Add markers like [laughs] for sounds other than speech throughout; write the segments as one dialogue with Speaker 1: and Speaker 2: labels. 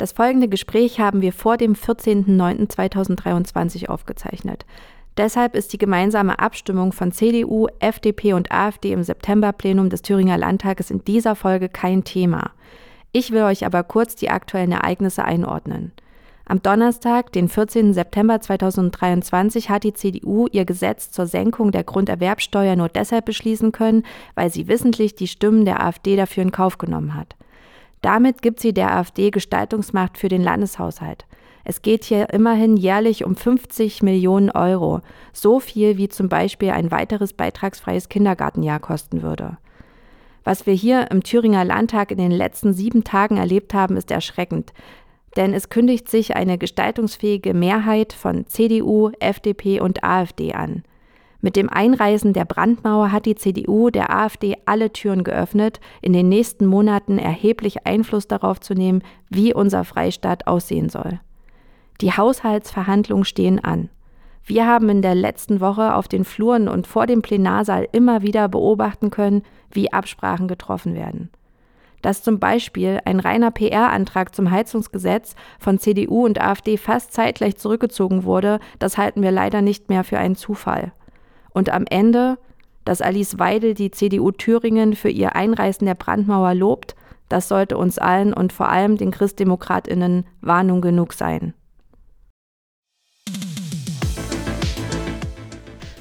Speaker 1: Das folgende Gespräch haben wir vor dem 14.09.2023 aufgezeichnet. Deshalb ist die gemeinsame Abstimmung von CDU, FDP und AfD im Septemberplenum des Thüringer Landtages in dieser Folge kein Thema. Ich will euch aber kurz die aktuellen Ereignisse einordnen. Am Donnerstag, den 14. September 2023, hat die CDU ihr Gesetz zur Senkung der Grunderwerbsteuer nur deshalb beschließen können, weil sie wissentlich die Stimmen der AfD dafür in Kauf genommen hat. Damit gibt sie der AfD Gestaltungsmacht für den Landeshaushalt. Es geht hier immerhin jährlich um 50 Millionen Euro, so viel wie zum Beispiel ein weiteres beitragsfreies Kindergartenjahr kosten würde. Was wir hier im Thüringer Landtag in den letzten sieben Tagen erlebt haben, ist erschreckend. Denn es kündigt sich eine gestaltungsfähige Mehrheit von CDU, FDP und AfD an. Mit dem Einreißen der Brandmauer hat die CDU der AfD alle Türen geöffnet, in den nächsten Monaten erheblich Einfluss darauf zu nehmen, wie unser Freistaat aussehen soll. Die Haushaltsverhandlungen stehen an. Wir haben in der letzten Woche auf den Fluren und vor dem Plenarsaal immer wieder beobachten können, wie Absprachen getroffen werden. Dass zum Beispiel ein reiner PR-Antrag zum Heizungsgesetz von CDU und AfD fast zeitgleich zurückgezogen wurde, das halten wir leider nicht mehr für einen Zufall. Und am Ende, dass Alice Weidel die CDU Thüringen für ihr Einreißen der Brandmauer lobt, das sollte uns allen und vor allem den Christdemokratinnen Warnung genug sein.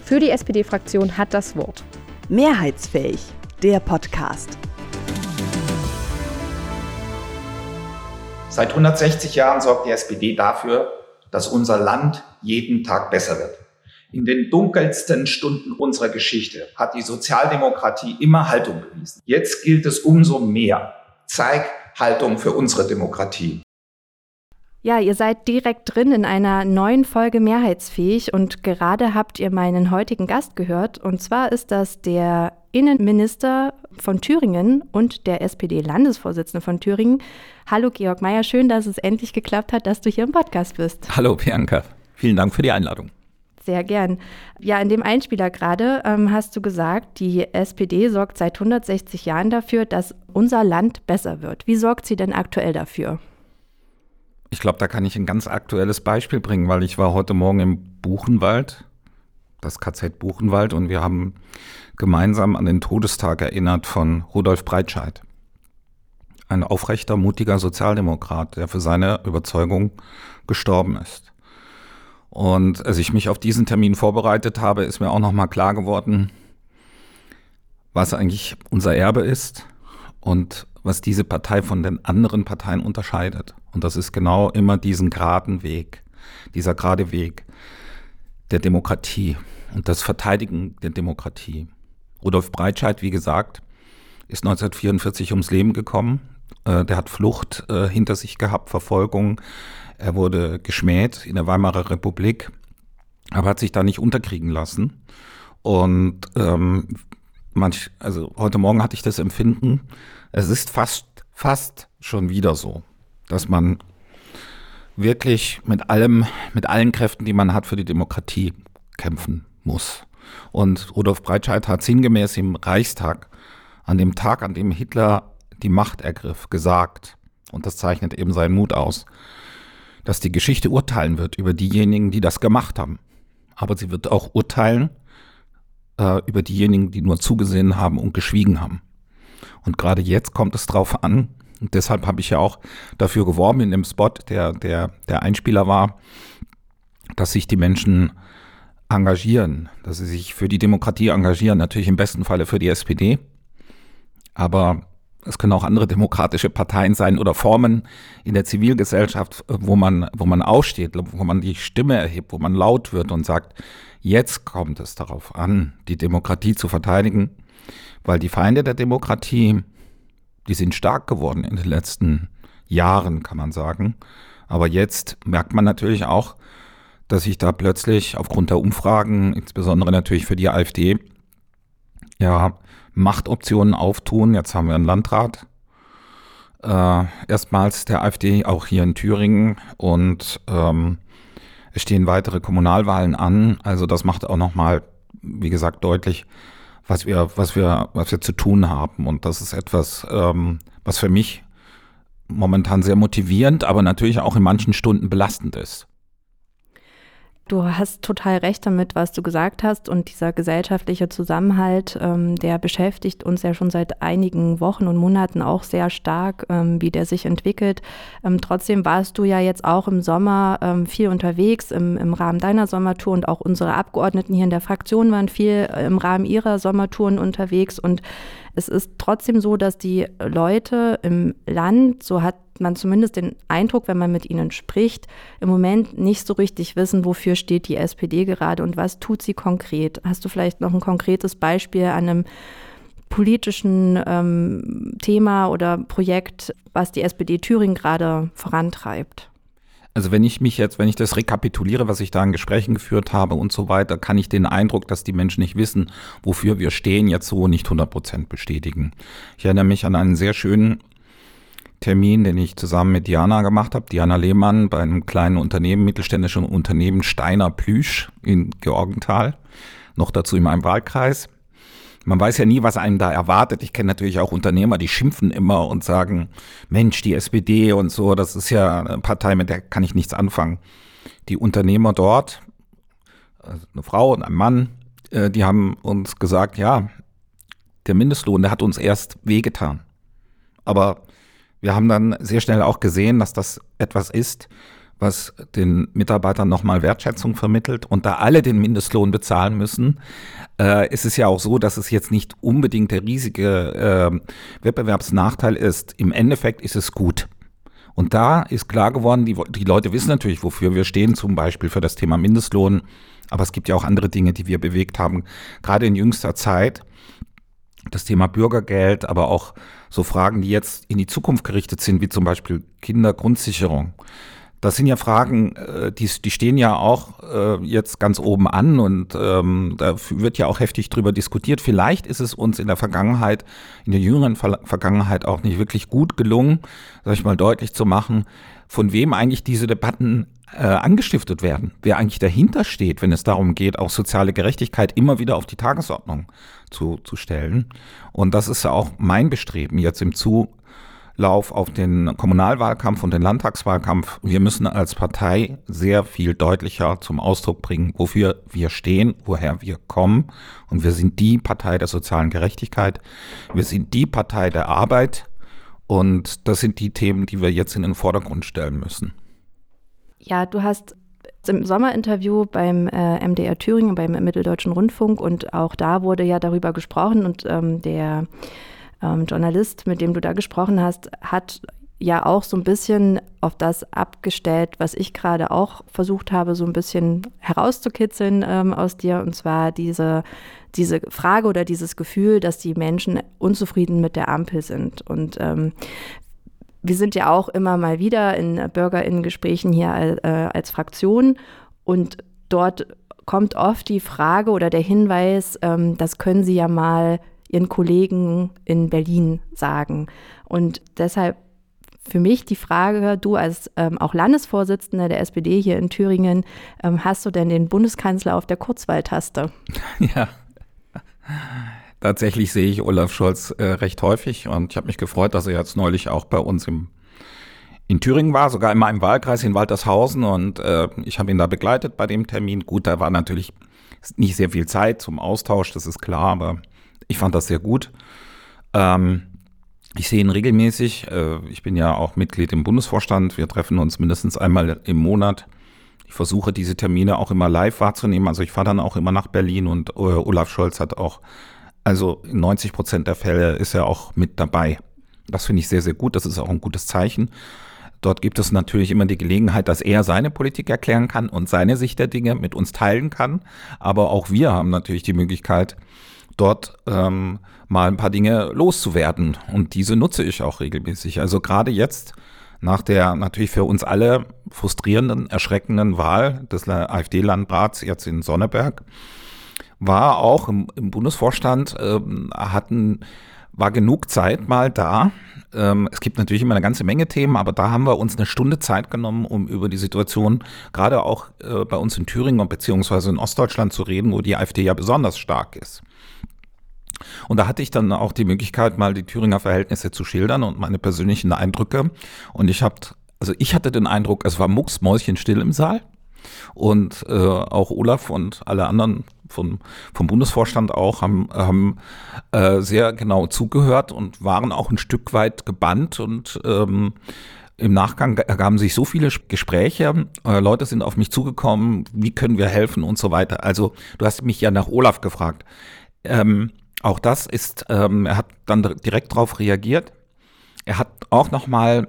Speaker 2: Für die SPD-Fraktion hat das Wort.
Speaker 3: Mehrheitsfähig, der Podcast.
Speaker 4: Seit 160 Jahren sorgt die SPD dafür, dass unser Land jeden Tag besser wird. In den dunkelsten Stunden unserer Geschichte hat die Sozialdemokratie immer Haltung bewiesen. Jetzt gilt es umso mehr. Zeig Haltung für unsere Demokratie.
Speaker 1: Ja, ihr seid direkt drin in einer neuen Folge Mehrheitsfähig und gerade habt ihr meinen heutigen Gast gehört. Und zwar ist das der Innenminister von Thüringen und der SPD-Landesvorsitzende von Thüringen. Hallo Georg Mayer, schön, dass es endlich geklappt hat, dass du hier im Podcast bist.
Speaker 5: Hallo Bianca, vielen Dank für die Einladung.
Speaker 1: Sehr gern. Ja, in dem Einspieler gerade ähm, hast du gesagt, die SPD sorgt seit 160 Jahren dafür, dass unser Land besser wird. Wie sorgt sie denn aktuell dafür?
Speaker 5: Ich glaube, da kann ich ein ganz aktuelles Beispiel bringen, weil ich war heute Morgen im Buchenwald, das KZ Buchenwald, und wir haben gemeinsam an den Todestag erinnert von Rudolf Breitscheid. Ein aufrechter, mutiger Sozialdemokrat, der für seine Überzeugung gestorben ist. Und als ich mich auf diesen Termin vorbereitet habe, ist mir auch nochmal klar geworden, was eigentlich unser Erbe ist und was diese Partei von den anderen Parteien unterscheidet. Und das ist genau immer diesen geraden Weg, dieser gerade Weg der Demokratie und das Verteidigen der Demokratie. Rudolf Breitscheid, wie gesagt, ist 1944 ums Leben gekommen. Äh, der hat Flucht äh, hinter sich gehabt, Verfolgung. Er wurde geschmäht in der Weimarer Republik, aber hat sich da nicht unterkriegen lassen. Und ähm, manch, also heute Morgen hatte ich das Empfinden, es ist fast, fast schon wieder so, dass man wirklich mit allem, mit allen Kräften, die man hat, für die Demokratie kämpfen muss. Und Rudolf Breitscheid hat sinngemäß im Reichstag, an dem Tag, an dem Hitler die Macht ergriff, gesagt, und das zeichnet eben seinen Mut aus, dass die Geschichte urteilen wird über diejenigen, die das gemacht haben. Aber sie wird auch urteilen äh, über diejenigen, die nur zugesehen haben und geschwiegen haben. Und gerade jetzt kommt es drauf an, und deshalb habe ich ja auch dafür geworben in dem Spot, der, der, der Einspieler war, dass sich die Menschen engagieren, dass sie sich für die Demokratie engagieren, natürlich im besten Falle für die SPD. Aber es können auch andere demokratische Parteien sein oder Formen in der Zivilgesellschaft, wo man, wo man aussteht, wo man die Stimme erhebt, wo man laut wird und sagt, jetzt kommt es darauf an, die Demokratie zu verteidigen weil die Feinde der Demokratie, die sind stark geworden in den letzten Jahren, kann man sagen. Aber jetzt merkt man natürlich auch, dass sich da plötzlich aufgrund der Umfragen, insbesondere natürlich für die AfD, ja, Machtoptionen auftun. Jetzt haben wir einen Landrat, äh, erstmals der AfD, auch hier in Thüringen. Und ähm, es stehen weitere Kommunalwahlen an. Also das macht auch nochmal, wie gesagt, deutlich, was wir, was wir, was wir zu tun haben. Und das ist etwas, ähm, was für mich momentan sehr motivierend, aber natürlich auch in manchen Stunden belastend ist.
Speaker 1: Du hast total recht damit, was du gesagt hast. Und dieser gesellschaftliche Zusammenhalt, ähm, der beschäftigt uns ja schon seit einigen Wochen und Monaten auch sehr stark, ähm, wie der sich entwickelt. Ähm, trotzdem warst du ja jetzt auch im Sommer ähm, viel unterwegs im, im Rahmen deiner Sommertour und auch unsere Abgeordneten hier in der Fraktion waren viel äh, im Rahmen ihrer Sommertouren unterwegs. Und es ist trotzdem so, dass die Leute im Land, so hat man zumindest den Eindruck, wenn man mit ihnen spricht, im Moment nicht so richtig wissen, wofür steht die SPD gerade und was tut sie konkret. Hast du vielleicht noch ein konkretes Beispiel an einem politischen ähm, Thema oder Projekt, was die SPD Thüringen gerade vorantreibt?
Speaker 5: Also wenn ich mich jetzt, wenn ich das rekapituliere, was ich da in Gesprächen geführt habe und so weiter, kann ich den Eindruck, dass die Menschen nicht wissen, wofür wir stehen, jetzt so nicht 100 Prozent bestätigen. Ich erinnere mich an einen sehr schönen Termin, den ich zusammen mit Diana gemacht habe. Diana Lehmann bei einem kleinen Unternehmen, mittelständischen Unternehmen Steiner Plüsch in Georgenthal. Noch dazu in meinem Wahlkreis. Man weiß ja nie, was einem da erwartet. Ich kenne natürlich auch Unternehmer, die schimpfen immer und sagen, Mensch, die SPD und so, das ist ja eine Partei, mit der kann ich nichts anfangen. Die Unternehmer dort, also eine Frau und ein Mann, äh, die haben uns gesagt, ja, der Mindestlohn, der hat uns erst wehgetan. Aber wir haben dann sehr schnell auch gesehen, dass das etwas ist, was den Mitarbeitern nochmal Wertschätzung vermittelt. Und da alle den Mindestlohn bezahlen müssen, äh, ist es ja auch so, dass es jetzt nicht unbedingt der riesige äh, Wettbewerbsnachteil ist. Im Endeffekt ist es gut. Und da ist klar geworden, die, die Leute wissen natürlich, wofür wir stehen, zum Beispiel für das Thema Mindestlohn. Aber es gibt ja auch andere Dinge, die wir bewegt haben, gerade in jüngster Zeit das Thema Bürgergeld, aber auch so Fragen, die jetzt in die Zukunft gerichtet sind, wie zum Beispiel Kindergrundsicherung. Das sind ja Fragen, äh, die, die stehen ja auch äh, jetzt ganz oben an und ähm, da wird ja auch heftig drüber diskutiert. Vielleicht ist es uns in der Vergangenheit, in der jüngeren Vergangenheit auch nicht wirklich gut gelungen, sag ich mal deutlich zu machen, von wem eigentlich diese Debatten äh, angestiftet werden, wer eigentlich dahinter steht, wenn es darum geht, auch soziale Gerechtigkeit immer wieder auf die Tagesordnung zu, zu stellen. Und das ist ja auch mein Bestreben jetzt im Zulauf auf den Kommunalwahlkampf und den Landtagswahlkampf. Wir müssen als Partei sehr viel deutlicher zum Ausdruck bringen, wofür wir stehen, woher wir kommen. Und wir sind die Partei der sozialen Gerechtigkeit. Wir sind die Partei der Arbeit. Und das sind die Themen, die wir jetzt in den Vordergrund stellen müssen.
Speaker 1: Ja, du hast im Sommerinterview beim äh, MDR Thüringen, beim Mitteldeutschen Rundfunk und auch da wurde ja darüber gesprochen und ähm, der ähm, Journalist, mit dem du da gesprochen hast, hat ja auch so ein bisschen auf das abgestellt, was ich gerade auch versucht habe, so ein bisschen herauszukitzeln ähm, aus dir, und zwar diese, diese Frage oder dieses Gefühl, dass die Menschen unzufrieden mit der Ampel sind. Und ähm, wir sind ja auch immer mal wieder in Bürgerinnengesprächen hier äh, als Fraktion und dort kommt oft die Frage oder der Hinweis, ähm, das können Sie ja mal Ihren Kollegen in Berlin sagen. Und deshalb für mich die Frage, du als ähm, auch Landesvorsitzender der SPD hier in Thüringen, ähm, hast du denn den Bundeskanzler auf der Kurzwahltaste? [laughs]
Speaker 5: Ja. Tatsächlich sehe ich Olaf Scholz äh, recht häufig und ich habe mich gefreut, dass er jetzt neulich auch bei uns im, in Thüringen war, sogar in meinem Wahlkreis in Waltershausen und äh, ich habe ihn da begleitet bei dem Termin. Gut, da war natürlich nicht sehr viel Zeit zum Austausch, das ist klar, aber ich fand das sehr gut. Ähm, ich sehe ihn regelmäßig. Äh, ich bin ja auch Mitglied im Bundesvorstand. Wir treffen uns mindestens einmal im Monat. Ich versuche diese Termine auch immer live wahrzunehmen. Also ich fahre dann auch immer nach Berlin und äh, Olaf Scholz hat auch also in 90 Prozent der Fälle ist er auch mit dabei. Das finde ich sehr, sehr gut. Das ist auch ein gutes Zeichen. Dort gibt es natürlich immer die Gelegenheit, dass er seine Politik erklären kann und seine Sicht der Dinge mit uns teilen kann. Aber auch wir haben natürlich die Möglichkeit, dort ähm, mal ein paar Dinge loszuwerden. Und diese nutze ich auch regelmäßig. Also gerade jetzt nach der natürlich für uns alle frustrierenden, erschreckenden Wahl des AfD-Landrats jetzt in Sonneberg war auch im, im Bundesvorstand, ähm, hatten, war genug Zeit mal da. Ähm, es gibt natürlich immer eine ganze Menge Themen, aber da haben wir uns eine Stunde Zeit genommen, um über die Situation gerade auch äh, bei uns in Thüringen beziehungsweise in Ostdeutschland zu reden, wo die AfD ja besonders stark ist. Und da hatte ich dann auch die Möglichkeit, mal die Thüringer Verhältnisse zu schildern und meine persönlichen Eindrücke. Und ich habe, also ich hatte den Eindruck, es war mucksmäuschenstill im Saal. Und äh, auch Olaf und alle anderen von, vom Bundesvorstand auch haben, haben äh, sehr genau zugehört und waren auch ein Stück weit gebannt und ähm, im Nachgang ergaben sich so viele Gespräche, äh, Leute sind auf mich zugekommen, wie können wir helfen und so weiter. Also du hast mich ja nach Olaf gefragt. Ähm, auch das ist, ähm, er hat dann direkt darauf reagiert. Er hat auch nochmal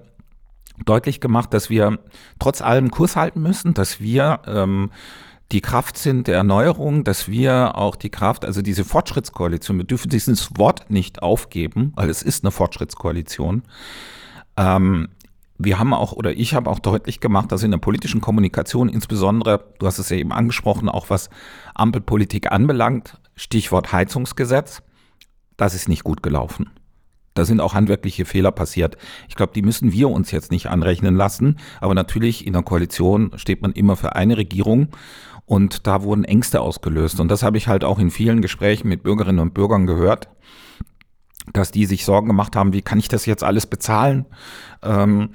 Speaker 5: deutlich gemacht, dass wir trotz allem Kurs halten müssen, dass wir ähm, die Kraft sind der Erneuerung, dass wir auch die Kraft, also diese Fortschrittskoalition, wir dürfen dieses Wort nicht aufgeben, weil es ist eine Fortschrittskoalition. Ähm, wir haben auch, oder ich habe auch deutlich gemacht, dass in der politischen Kommunikation insbesondere, du hast es ja eben angesprochen, auch was Ampelpolitik anbelangt, Stichwort Heizungsgesetz, das ist nicht gut gelaufen. Da sind auch handwerkliche Fehler passiert. Ich glaube, die müssen wir uns jetzt nicht anrechnen lassen. Aber natürlich in der Koalition steht man immer für eine Regierung. Und da wurden Ängste ausgelöst. Und das habe ich halt auch in vielen Gesprächen mit Bürgerinnen und Bürgern gehört, dass die sich Sorgen gemacht haben, wie kann ich das jetzt alles bezahlen? Ähm,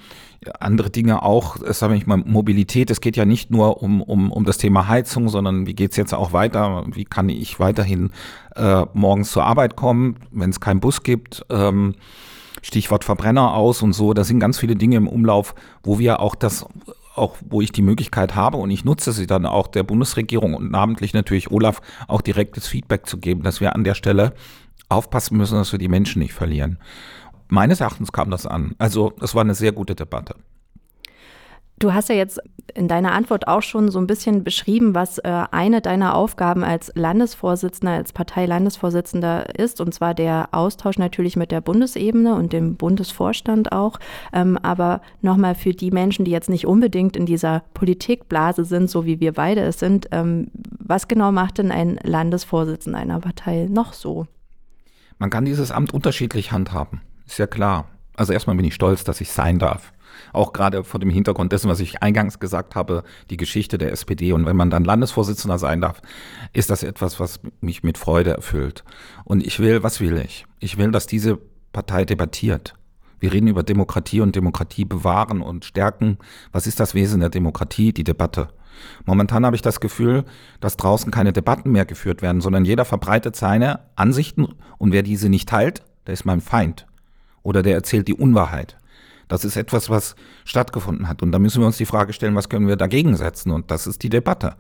Speaker 5: andere Dinge auch, sage ich mal, Mobilität. Es geht ja nicht nur um, um, um das Thema Heizung, sondern wie geht's jetzt auch weiter? Wie kann ich weiterhin äh, morgens zur Arbeit kommen, wenn es keinen Bus gibt? Ähm, Stichwort Verbrenner aus und so. Da sind ganz viele Dinge im Umlauf, wo wir auch das auch wo ich die Möglichkeit habe und ich nutze sie dann auch der Bundesregierung und namentlich natürlich Olaf auch direktes Feedback zu geben, dass wir an der Stelle aufpassen müssen, dass wir die Menschen nicht verlieren meines Erachtens kam das an. Also es war eine sehr gute Debatte.
Speaker 1: Du hast ja jetzt in deiner Antwort auch schon so ein bisschen beschrieben, was äh, eine deiner Aufgaben als Landesvorsitzender, als Parteilandesvorsitzender ist, und zwar der Austausch natürlich mit der Bundesebene und dem Bundesvorstand auch. Ähm, aber nochmal für die Menschen, die jetzt nicht unbedingt in dieser Politikblase sind, so wie wir beide es sind, ähm, was genau macht denn ein Landesvorsitzender einer Partei noch so?
Speaker 5: Man kann dieses Amt unterschiedlich handhaben. Ist ja klar. Also erstmal bin ich stolz, dass ich sein darf. Auch gerade vor dem Hintergrund dessen, was ich eingangs gesagt habe, die Geschichte der SPD. Und wenn man dann Landesvorsitzender sein darf, ist das etwas, was mich mit Freude erfüllt. Und ich will, was will ich? Ich will, dass diese Partei debattiert. Wir reden über Demokratie und Demokratie bewahren und stärken. Was ist das Wesen der Demokratie? Die Debatte. Momentan habe ich das Gefühl, dass draußen keine Debatten mehr geführt werden, sondern jeder verbreitet seine Ansichten und wer diese nicht teilt, der ist mein Feind oder der erzählt die Unwahrheit. Das ist etwas, was stattgefunden hat. Und da müssen wir uns die Frage stellen, was können wir dagegen setzen? Und das ist die Debatte.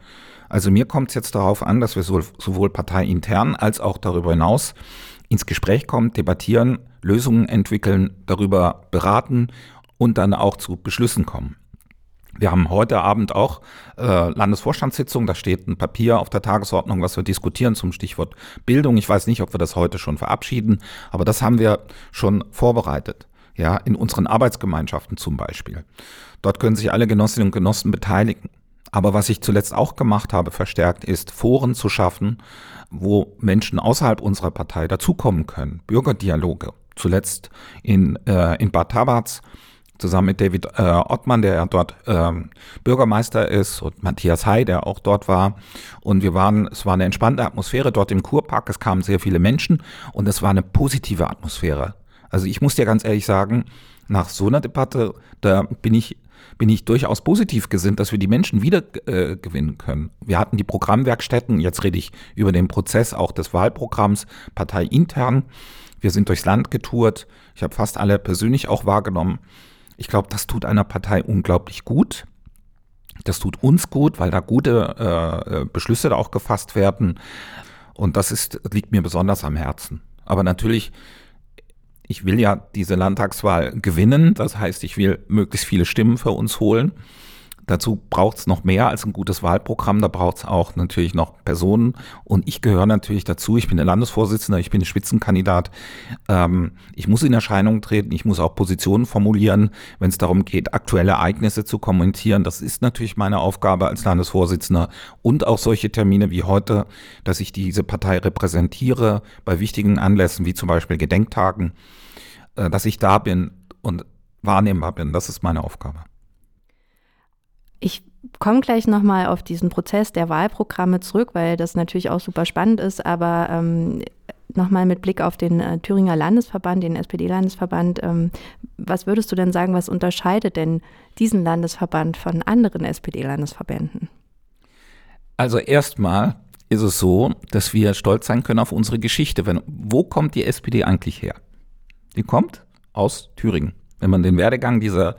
Speaker 5: Also mir kommt es jetzt darauf an, dass wir sowohl parteiintern als auch darüber hinaus ins Gespräch kommen, debattieren, Lösungen entwickeln, darüber beraten und dann auch zu Beschlüssen kommen. Wir haben heute Abend auch äh, Landesvorstandssitzung. Da steht ein Papier auf der Tagesordnung, was wir diskutieren zum Stichwort Bildung. Ich weiß nicht, ob wir das heute schon verabschieden, aber das haben wir schon vorbereitet. Ja, in unseren Arbeitsgemeinschaften zum Beispiel. Dort können sich alle Genossinnen und Genossen beteiligen. Aber was ich zuletzt auch gemacht habe, verstärkt, ist Foren zu schaffen, wo Menschen außerhalb unserer Partei dazukommen können. Bürgerdialoge. Zuletzt in, äh, in Bad Tabatz zusammen mit David äh, Ottmann, der ja dort ähm, Bürgermeister ist, und Matthias Hay, der auch dort war. Und wir waren, es war eine entspannte Atmosphäre dort im Kurpark. Es kamen sehr viele Menschen und es war eine positive Atmosphäre. Also ich muss dir ganz ehrlich sagen, nach so einer Debatte, da bin ich bin ich durchaus positiv gesinnt, dass wir die Menschen wieder äh, gewinnen können. Wir hatten die Programmwerkstätten, jetzt rede ich über den Prozess auch des Wahlprogramms parteiintern. Wir sind durchs Land getourt. Ich habe fast alle persönlich auch wahrgenommen. Ich glaube, das tut einer Partei unglaublich gut. Das tut uns gut, weil da gute äh, äh, Beschlüsse da auch gefasst werden. Und das ist, liegt mir besonders am Herzen. Aber natürlich, ich will ja diese Landtagswahl gewinnen. Das heißt, ich will möglichst viele Stimmen für uns holen. Dazu braucht es noch mehr als ein gutes Wahlprogramm. Da braucht es auch natürlich noch Personen. Und ich gehöre natürlich dazu. Ich bin der Landesvorsitzender, ich bin der Spitzenkandidat. Ähm, ich muss in Erscheinung treten, ich muss auch Positionen formulieren, wenn es darum geht, aktuelle Ereignisse zu kommentieren. Das ist natürlich meine Aufgabe als Landesvorsitzender. Und auch solche Termine wie heute, dass ich diese Partei repräsentiere bei wichtigen Anlässen wie zum Beispiel Gedenktagen, äh, dass ich da bin und wahrnehmbar bin. Das ist meine Aufgabe.
Speaker 1: Ich komme gleich nochmal auf diesen Prozess der Wahlprogramme zurück, weil das natürlich auch super spannend ist, aber ähm, nochmal mit Blick auf den äh, Thüringer Landesverband, den SPD-Landesverband, ähm, was würdest du denn sagen, was unterscheidet denn diesen Landesverband von anderen SPD-Landesverbänden?
Speaker 5: Also erstmal ist es so, dass wir stolz sein können auf unsere Geschichte. Wenn, wo kommt die SPD eigentlich her? Die kommt aus Thüringen. Wenn man den Werdegang dieser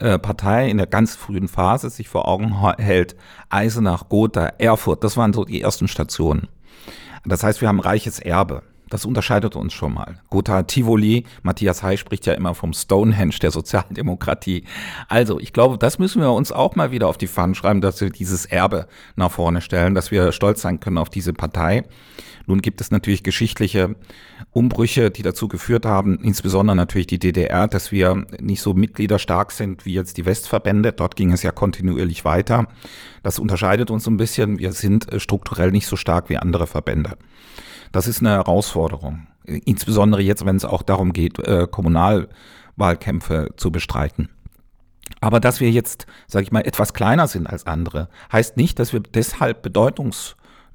Speaker 5: äh, Partei in der ganz frühen Phase sich vor Augen hält, Eisenach, Gotha, Erfurt, das waren so die ersten Stationen. Das heißt, wir haben reiches Erbe. Das unterscheidet uns schon mal. Gotha Tivoli, Matthias Hay spricht ja immer vom Stonehenge der Sozialdemokratie. Also, ich glaube, das müssen wir uns auch mal wieder auf die Fahnen schreiben, dass wir dieses Erbe nach vorne stellen, dass wir stolz sein können auf diese Partei. Nun gibt es natürlich geschichtliche Umbrüche, die dazu geführt haben, insbesondere natürlich die DDR, dass wir nicht so mitgliederstark sind wie jetzt die Westverbände. Dort ging es ja kontinuierlich weiter. Das unterscheidet uns ein bisschen. Wir sind äh, strukturell nicht so stark wie andere Verbände. Das ist eine Herausforderung. Insbesondere jetzt, wenn es auch darum geht, äh, Kommunalwahlkämpfe zu bestreiten. Aber dass wir jetzt, sage ich mal, etwas kleiner sind als andere, heißt nicht, dass wir deshalb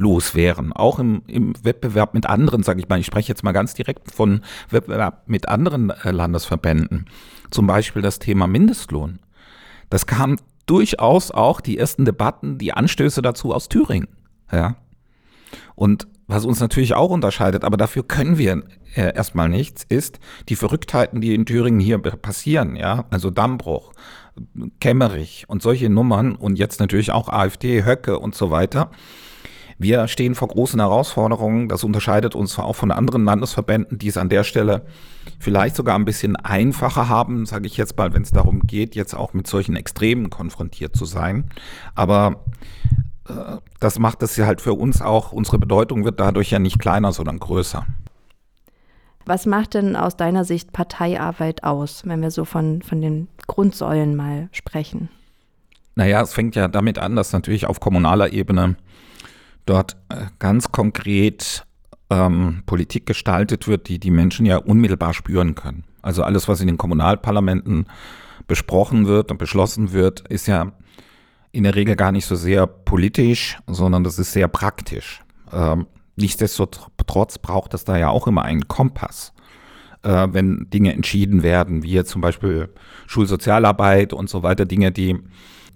Speaker 5: bedeutungslos wären. Auch im, im Wettbewerb mit anderen, sage ich mal, ich spreche jetzt mal ganz direkt von Wettbewerb mit anderen äh, Landesverbänden. Zum Beispiel das Thema Mindestlohn. Das kam durchaus auch die ersten Debatten, die Anstöße dazu aus Thüringen. Ja. Und was uns natürlich auch unterscheidet, aber dafür können wir äh, erstmal nichts, ist die Verrücktheiten, die in Thüringen hier passieren, ja, also Dammbruch, Kemmerich und solche Nummern und jetzt natürlich auch AfD, Höcke und so weiter. Wir stehen vor großen Herausforderungen. Das unterscheidet uns auch von anderen Landesverbänden, die es an der Stelle vielleicht sogar ein bisschen einfacher haben, sage ich jetzt mal, wenn es darum geht, jetzt auch mit solchen Extremen konfrontiert zu sein. Aber das macht es ja halt für uns auch, unsere Bedeutung wird dadurch ja nicht kleiner, sondern größer.
Speaker 1: Was macht denn aus deiner Sicht Parteiarbeit aus, wenn wir so von, von den Grundsäulen mal sprechen?
Speaker 5: Naja, es fängt ja damit an, dass natürlich auf kommunaler Ebene dort äh, ganz konkret ähm, Politik gestaltet wird, die die Menschen ja unmittelbar spüren können. Also alles, was in den Kommunalparlamenten besprochen wird und beschlossen wird, ist ja in der Regel gar nicht so sehr politisch, sondern das ist sehr praktisch. Ähm, nichtsdestotrotz braucht es da ja auch immer einen Kompass, äh, wenn Dinge entschieden werden, wie zum Beispiel Schulsozialarbeit und so weiter, Dinge, die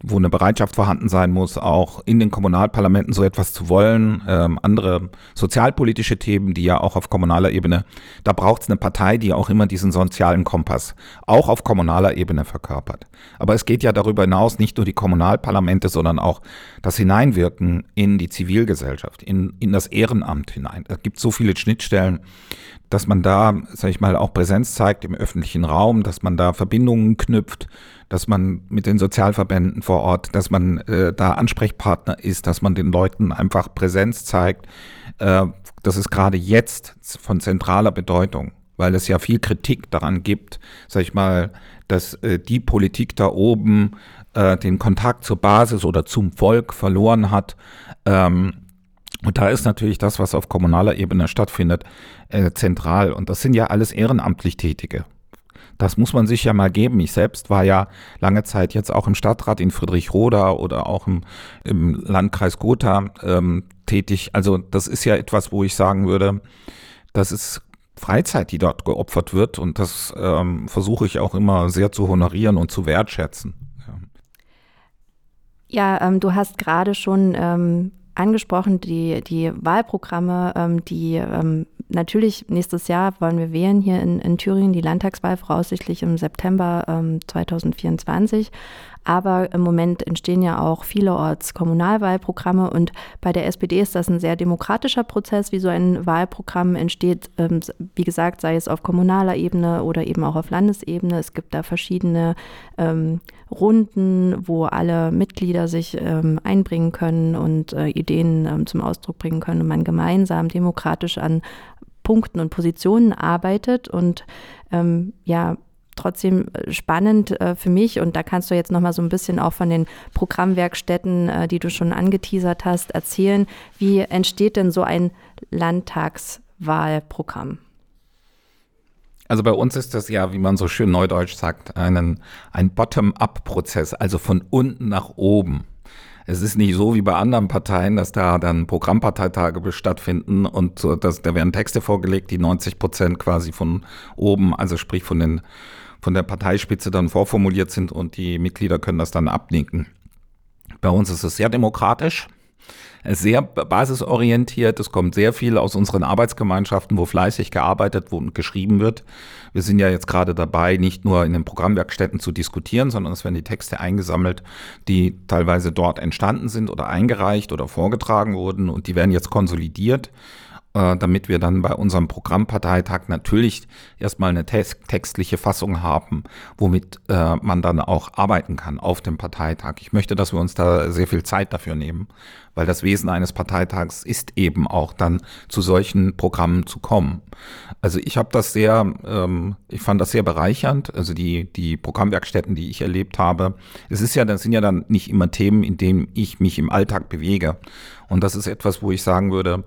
Speaker 5: wo eine Bereitschaft vorhanden sein muss, auch in den Kommunalparlamenten so etwas zu wollen. Ähm, andere sozialpolitische Themen, die ja auch auf kommunaler Ebene, da braucht es eine Partei, die auch immer diesen sozialen Kompass auch auf kommunaler Ebene verkörpert. Aber es geht ja darüber hinaus nicht nur die Kommunalparlamente, sondern auch das Hineinwirken in die Zivilgesellschaft, in, in das Ehrenamt hinein. Es gibt so viele Schnittstellen, dass man da, sag ich mal, auch Präsenz zeigt im öffentlichen Raum, dass man da Verbindungen knüpft, dass man mit den Sozialverbänden vor Ort, dass man äh, da Ansprechpartner ist, dass man den Leuten einfach Präsenz zeigt. Äh, das ist gerade jetzt von zentraler Bedeutung, weil es ja viel Kritik daran gibt, sag ich mal, dass äh, die Politik da oben äh, den Kontakt zur Basis oder zum Volk verloren hat. Ähm, und da ist natürlich das, was auf kommunaler Ebene stattfindet, äh, zentral. Und das sind ja alles ehrenamtlich Tätige. Das muss man sich ja mal geben. Ich selbst war ja lange Zeit jetzt auch im Stadtrat in Friedrichroda oder auch im, im Landkreis Gotha ähm, tätig. Also das ist ja etwas, wo ich sagen würde, das ist Freizeit, die dort geopfert wird und das ähm, versuche ich auch immer sehr zu honorieren und zu wertschätzen.
Speaker 1: Ja, ähm, du hast gerade schon ähm, angesprochen, die, die Wahlprogramme, ähm, die ähm, natürlich nächstes Jahr wollen wir wählen hier in, in Thüringen, die Landtagswahl voraussichtlich im September ähm, 2024. Aber im Moment entstehen ja auch vielerorts Kommunalwahlprogramme und bei der SPD ist das ein sehr demokratischer Prozess, wie so ein Wahlprogramm entsteht. Ähm, wie gesagt, sei es auf kommunaler Ebene oder eben auch auf Landesebene. Es gibt da verschiedene ähm, Runden, wo alle Mitglieder sich ähm, einbringen können und äh, Ideen ähm, zum Ausdruck bringen können und man gemeinsam demokratisch an Punkten und Positionen arbeitet und ähm, ja, trotzdem äh, spannend äh, für mich und da kannst du jetzt noch mal so ein bisschen auch von den Programmwerkstätten, äh, die du schon angeteasert hast, erzählen. Wie entsteht denn so ein Landtagswahlprogramm?
Speaker 5: Also bei uns ist das ja, wie man so schön neudeutsch sagt, einen, ein Bottom-up-Prozess, also von unten nach oben. Es ist nicht so wie bei anderen Parteien, dass da dann Programmparteitage stattfinden und so, dass, da werden Texte vorgelegt, die 90 Prozent quasi von oben, also sprich von den von der Parteispitze dann vorformuliert sind und die Mitglieder können das dann abnicken. Bei uns ist es sehr demokratisch sehr basisorientiert. Es kommt sehr viel aus unseren Arbeitsgemeinschaften, wo fleißig gearbeitet und geschrieben wird. Wir sind ja jetzt gerade dabei, nicht nur in den Programmwerkstätten zu diskutieren, sondern es werden die Texte eingesammelt, die teilweise dort entstanden sind oder eingereicht oder vorgetragen wurden und die werden jetzt konsolidiert äh, damit wir dann bei unserem Programmparteitag natürlich erstmal eine textliche Fassung haben, womit äh, man dann auch arbeiten kann auf dem Parteitag. Ich möchte, dass wir uns da sehr viel Zeit dafür nehmen, weil das Wesen eines Parteitags ist eben auch dann zu solchen Programmen zu kommen. Also ich habe das sehr, ähm, ich fand das sehr bereichernd, also die, die Programmwerkstätten, die ich erlebt habe. Es ist ja, das sind ja dann nicht immer Themen, in denen ich mich im Alltag bewege. Und das ist etwas, wo ich sagen würde,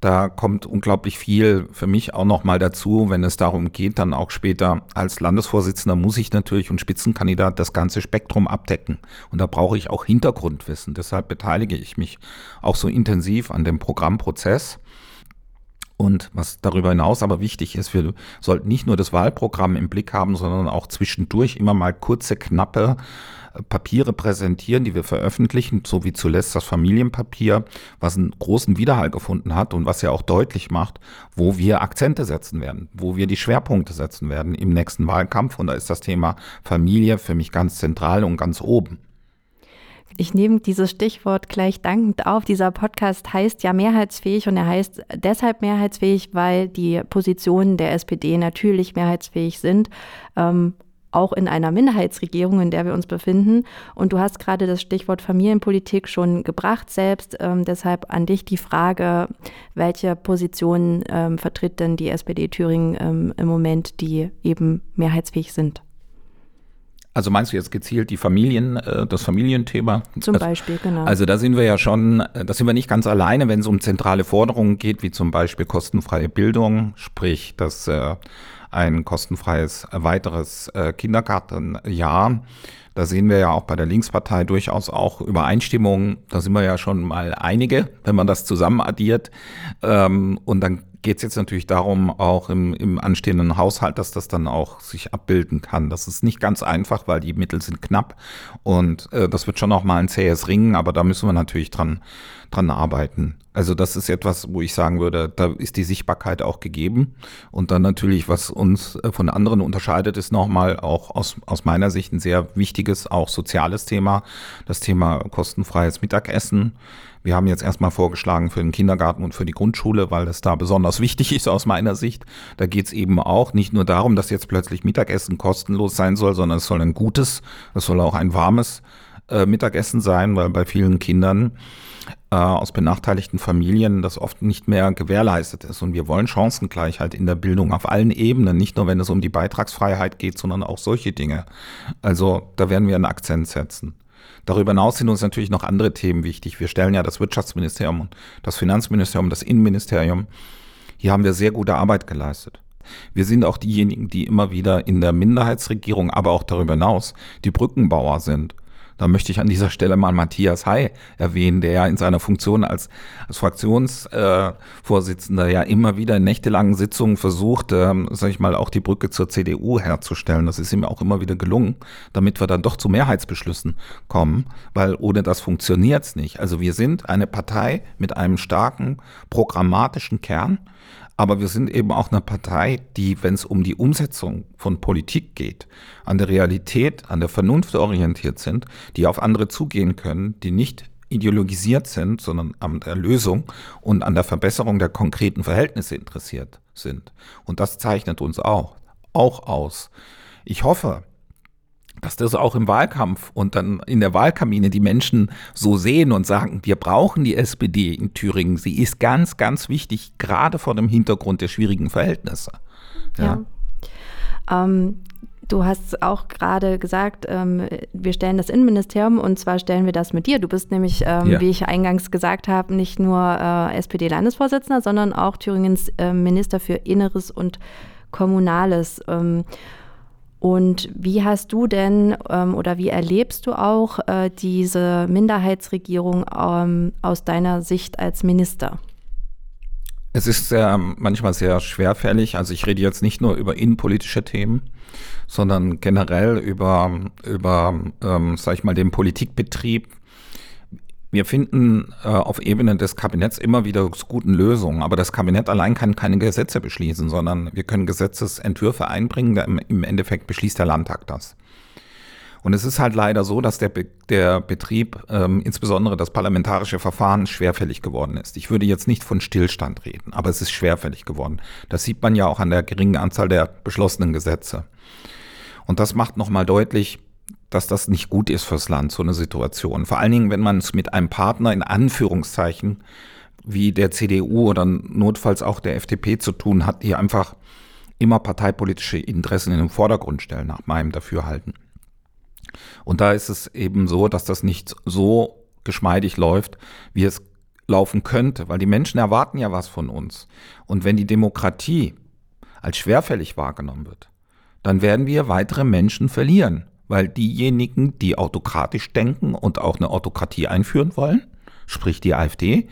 Speaker 5: da kommt unglaublich viel für mich auch nochmal dazu, wenn es darum geht, dann auch später als Landesvorsitzender muss ich natürlich und Spitzenkandidat das ganze Spektrum abdecken. Und da brauche ich auch Hintergrundwissen. Deshalb beteilige ich mich auch so intensiv an dem Programmprozess. Und was darüber hinaus aber wichtig ist, wir sollten nicht nur das Wahlprogramm im Blick haben, sondern auch zwischendurch immer mal kurze, knappe Papiere präsentieren, die wir veröffentlichen, so wie zuletzt das Familienpapier, was einen großen Widerhall gefunden hat und was ja auch deutlich macht, wo wir Akzente setzen werden, wo wir die Schwerpunkte setzen werden im nächsten Wahlkampf. Und da ist das Thema Familie für mich ganz zentral und ganz oben.
Speaker 1: Ich nehme dieses Stichwort gleich dankend auf. Dieser Podcast heißt ja mehrheitsfähig und er heißt deshalb mehrheitsfähig, weil die Positionen der SPD natürlich mehrheitsfähig sind. Ähm, auch in einer Minderheitsregierung, in der wir uns befinden. Und du hast gerade das Stichwort Familienpolitik schon gebracht selbst. Ähm, deshalb an dich die Frage, welche Positionen ähm, vertritt denn die SPD Thüringen ähm, im Moment, die eben mehrheitsfähig sind?
Speaker 5: Also meinst du jetzt gezielt die Familien, äh, das Familienthema?
Speaker 1: Zum
Speaker 5: also,
Speaker 1: Beispiel, genau.
Speaker 5: Also da sind wir ja schon, äh, da sind wir nicht ganz alleine, wenn es um zentrale Forderungen geht, wie zum Beispiel kostenfreie Bildung, sprich, dass äh, ein kostenfreies weiteres äh, Kindergartenjahr. Da sehen wir ja auch bei der Linkspartei durchaus auch Übereinstimmungen. Da sind wir ja schon mal einige, wenn man das zusammen addiert. Ähm, und dann geht es jetzt natürlich darum, auch im, im anstehenden Haushalt, dass das dann auch sich abbilden kann. Das ist nicht ganz einfach, weil die Mittel sind knapp und äh, das wird schon noch mal ein zähes Ringen, aber da müssen wir natürlich dran, dran arbeiten. Also das ist etwas, wo ich sagen würde, da ist die Sichtbarkeit auch gegeben. Und dann natürlich, was uns äh, von anderen unterscheidet, ist nochmal auch aus, aus meiner Sicht ein sehr wichtiges, auch soziales Thema, das Thema kostenfreies Mittagessen. Wir haben jetzt erstmal vorgeschlagen für den Kindergarten und für die Grundschule, weil das da besonders [laughs] wichtig ist aus meiner Sicht. Da geht es eben auch nicht nur darum, dass jetzt plötzlich Mittagessen kostenlos sein soll, sondern es soll ein gutes, es soll auch ein warmes äh, Mittagessen sein, weil bei vielen Kindern äh, aus benachteiligten Familien das oft nicht mehr gewährleistet ist. Und wir wollen Chancengleichheit in der Bildung auf allen Ebenen, nicht nur wenn es um die Beitragsfreiheit geht, sondern auch solche Dinge. Also da werden wir einen Akzent setzen. Darüber hinaus sind uns natürlich noch andere Themen wichtig. Wir stellen ja das Wirtschaftsministerium und das Finanzministerium, das Innenministerium. Hier haben wir sehr gute Arbeit geleistet. Wir sind auch diejenigen, die immer wieder in der Minderheitsregierung, aber auch darüber hinaus die Brückenbauer sind. Da möchte ich an dieser Stelle mal Matthias Hay erwähnen, der ja in seiner Funktion als, als Fraktionsvorsitzender äh, ja immer wieder in nächtelangen Sitzungen versucht, ähm, sag ich mal, auch die Brücke zur CDU herzustellen. Das ist ihm auch immer wieder gelungen, damit wir dann doch zu Mehrheitsbeschlüssen kommen, weil ohne das funktioniert's nicht. Also wir sind eine Partei mit einem starken programmatischen Kern, aber wir sind eben auch eine Partei, die, wenn es um die Umsetzung von Politik geht, an der Realität, an der Vernunft orientiert sind, die auf andere zugehen können, die nicht ideologisiert sind, sondern an der Lösung und an der Verbesserung der konkreten Verhältnisse interessiert sind. Und das zeichnet uns auch, auch aus. Ich hoffe, dass das auch im Wahlkampf und dann in der Wahlkabine die Menschen so sehen und sagen, wir brauchen die SPD in Thüringen. Sie ist ganz, ganz wichtig, gerade vor dem Hintergrund der schwierigen Verhältnisse.
Speaker 1: Ja. ja. Ähm, du hast auch gerade gesagt, ähm, wir stellen das Innenministerium und zwar stellen wir das mit dir. Du bist nämlich, ähm, ja. wie ich eingangs gesagt habe, nicht nur äh, SPD-Landesvorsitzender, sondern auch Thüringens äh, Minister für Inneres und Kommunales. Und wie hast du denn ähm, oder wie erlebst du auch äh, diese Minderheitsregierung ähm, aus deiner Sicht als Minister?
Speaker 5: Es ist sehr, manchmal sehr schwerfällig. Also ich rede jetzt nicht nur über innenpolitische Themen, sondern generell über, über ähm, sag ich mal, den Politikbetrieb. Wir finden äh, auf Ebene des Kabinetts immer wieder guten Lösungen, aber das Kabinett allein kann keine Gesetze beschließen, sondern wir können Gesetzesentwürfe einbringen, im Endeffekt beschließt der Landtag das. Und es ist halt leider so, dass der, Be der Betrieb, ähm, insbesondere das parlamentarische Verfahren, schwerfällig geworden ist. Ich würde jetzt nicht von Stillstand reden, aber es ist schwerfällig geworden. Das sieht man ja auch an der geringen Anzahl der beschlossenen Gesetze. Und das macht nochmal deutlich, dass das nicht gut ist fürs Land, so eine Situation. Vor allen Dingen, wenn man es mit einem Partner in Anführungszeichen wie der CDU oder notfalls auch der FDP zu tun hat, die einfach immer parteipolitische Interessen in den Vordergrund stellen, nach meinem Dafürhalten. Und da ist es eben so, dass das nicht so geschmeidig läuft, wie es laufen könnte, weil die Menschen erwarten ja was von uns. Und wenn die Demokratie als schwerfällig wahrgenommen wird, dann werden wir weitere Menschen verlieren, weil diejenigen, die autokratisch denken und auch eine Autokratie einführen wollen, sprich die AfD,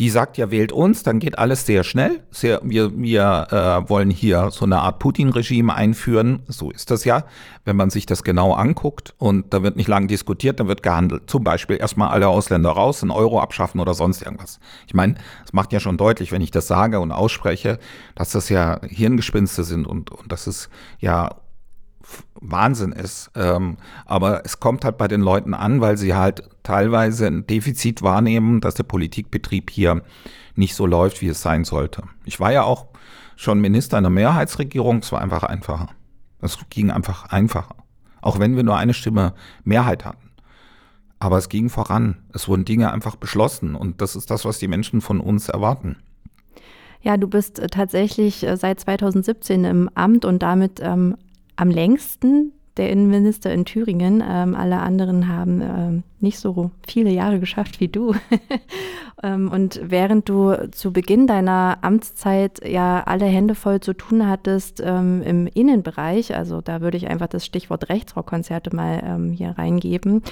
Speaker 5: die sagt ja, wählt uns, dann geht alles sehr schnell. Sehr, wir wir äh, wollen hier so eine Art Putin-Regime einführen. So ist das ja, wenn man sich das genau anguckt. Und da wird nicht lange diskutiert, da wird gehandelt. Zum Beispiel erstmal alle Ausländer raus, einen Euro abschaffen oder sonst irgendwas. Ich meine, es macht ja schon deutlich, wenn ich das sage und ausspreche, dass das ja Hirngespinste sind und, und das ist ja Wahnsinn ist. Ähm, aber es kommt halt bei den Leuten an, weil sie halt teilweise ein Defizit wahrnehmen, dass der Politikbetrieb hier nicht so läuft, wie es sein sollte. Ich war ja auch schon Minister einer Mehrheitsregierung, es war einfach einfacher. Es ging einfach einfacher. Auch wenn wir nur eine Stimme Mehrheit hatten. Aber es ging voran. Es wurden Dinge einfach beschlossen. Und das ist das, was die Menschen von uns erwarten.
Speaker 1: Ja, du bist äh, tatsächlich äh, seit 2017 im Amt und damit ähm, am längsten der Innenminister in Thüringen. Ähm, alle anderen haben ähm, nicht so viele Jahre geschafft wie du. [laughs] ähm, und während du zu Beginn deiner Amtszeit ja alle Hände voll zu tun hattest ähm, im Innenbereich, also da würde ich einfach das Stichwort Rechtsrockkonzerte mal ähm, hier reingeben,